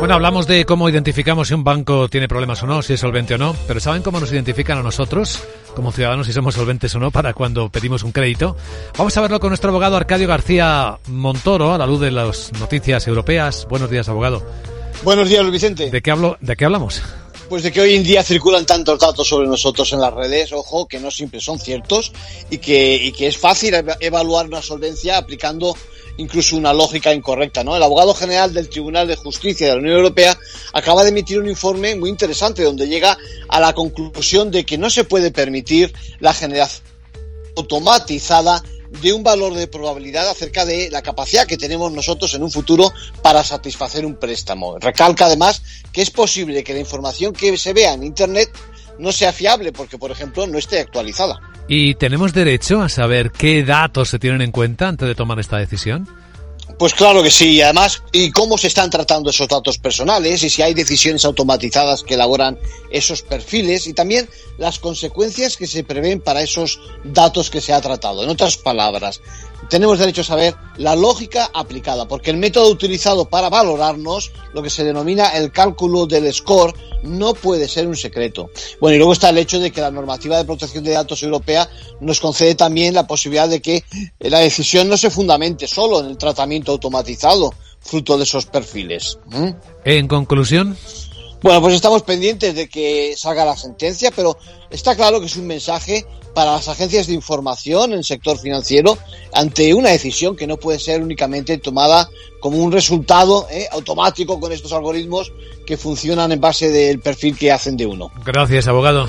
Bueno, hablamos de cómo identificamos si un banco tiene problemas o no, si es solvente o no, pero ¿saben cómo nos identifican a nosotros como ciudadanos si somos solventes o no para cuando pedimos un crédito? Vamos a verlo con nuestro abogado Arcadio García Montoro a la luz de las noticias europeas. Buenos días, abogado. Buenos días, Luis Vicente. ¿De qué, hablo, ¿De qué hablamos? Pues de que hoy en día circulan tantos datos sobre nosotros en las redes, ojo, que no siempre son ciertos y que, es fácil evaluar una solvencia aplicando incluso una lógica incorrecta. ¿no? El abogado general del Tribunal de Justicia de la Unión Europea acaba de emitir un informe muy interesante donde llega a la conclusión de que no se puede permitir la generación automatizada de un valor de probabilidad acerca de la capacidad que tenemos nosotros en un futuro para satisfacer un préstamo. Recalca además que es posible que la información que se vea en Internet no sea fiable porque, por ejemplo, no esté actualizada. ¿Y tenemos derecho a saber qué datos se tienen en cuenta antes de tomar esta decisión? Pues claro que sí, y además, y cómo se están tratando esos datos personales, y si hay decisiones automatizadas que elaboran esos perfiles, y también las consecuencias que se prevén para esos datos que se ha tratado. En otras palabras, tenemos derecho a saber la lógica aplicada, porque el método utilizado para valorarnos, lo que se denomina el cálculo del score, no puede ser un secreto. Bueno, y luego está el hecho de que la normativa de protección de datos europea nos concede también la posibilidad de que la decisión no se fundamente solo en el tratamiento automatizado, fruto de esos perfiles. En conclusión. Bueno, pues estamos pendientes de que salga la sentencia, pero está claro que es un mensaje para las agencias de información en el sector financiero ante una decisión que no puede ser únicamente tomada como un resultado eh, automático con estos algoritmos que funcionan en base del perfil que hacen de uno. Gracias, abogado.